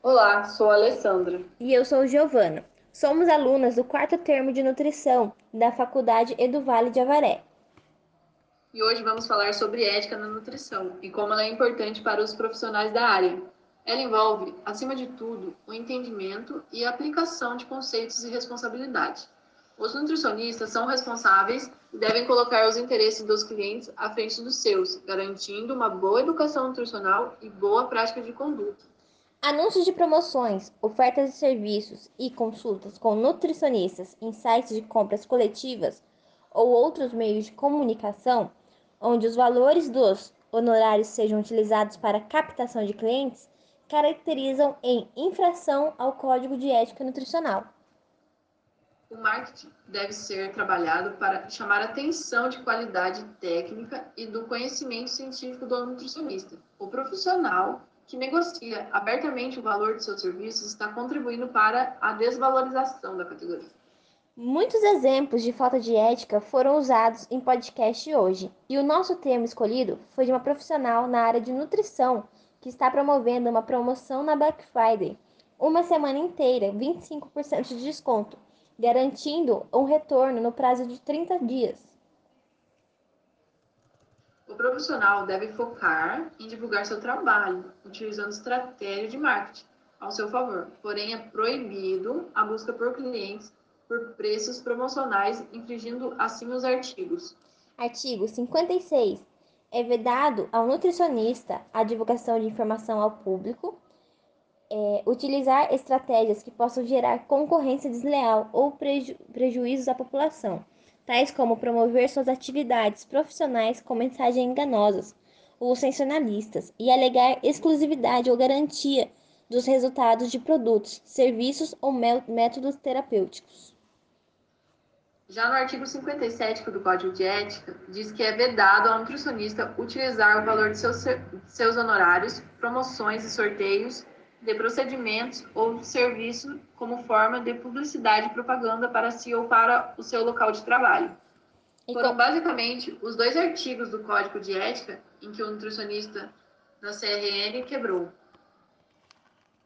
Olá, sou a Alessandra. E eu sou Giovana. Somos alunas do quarto termo de nutrição da Faculdade Eduvale de Avaré. E hoje vamos falar sobre ética na nutrição e como ela é importante para os profissionais da área. Ela envolve, acima de tudo, o entendimento e a aplicação de conceitos e responsabilidade. Os nutricionistas são responsáveis e devem colocar os interesses dos clientes à frente dos seus, garantindo uma boa educação nutricional e boa prática de conduta. Anúncios de promoções, ofertas de serviços e consultas com nutricionistas em sites de compras coletivas ou outros meios de comunicação, onde os valores dos honorários sejam utilizados para captação de clientes, caracterizam em infração ao Código de Ética Nutricional. O marketing deve ser trabalhado para chamar atenção de qualidade técnica e do conhecimento científico do nutricionista. O profissional que negocia abertamente o valor de seus serviços está contribuindo para a desvalorização da categoria. Muitos exemplos de falta de ética foram usados em podcast hoje, e o nosso termo escolhido foi de uma profissional na área de nutrição que está promovendo uma promoção na Black Friday, uma semana inteira, 25% de desconto, garantindo um retorno no prazo de 30 dias. Profissional deve focar em divulgar seu trabalho, utilizando estratégia de marketing ao seu favor. Porém, é proibido a busca por clientes por preços promocionais, infringindo assim os artigos. Artigo 56. É vedado ao nutricionista a divulgação de informação ao público, é, utilizar estratégias que possam gerar concorrência desleal ou preju prejuízos à população tais como promover suas atividades profissionais com mensagens enganosas ou sensacionalistas e alegar exclusividade ou garantia dos resultados de produtos, serviços ou métodos terapêuticos. Já no artigo 57 do Código de Ética, diz que é vedado ao nutricionista utilizar o valor de seus, seus honorários, promoções e sorteios de procedimentos ou serviço como forma de publicidade e propaganda para si ou para o seu local de trabalho. Foram basicamente os dois artigos do Código de Ética em que o nutricionista da CRN quebrou.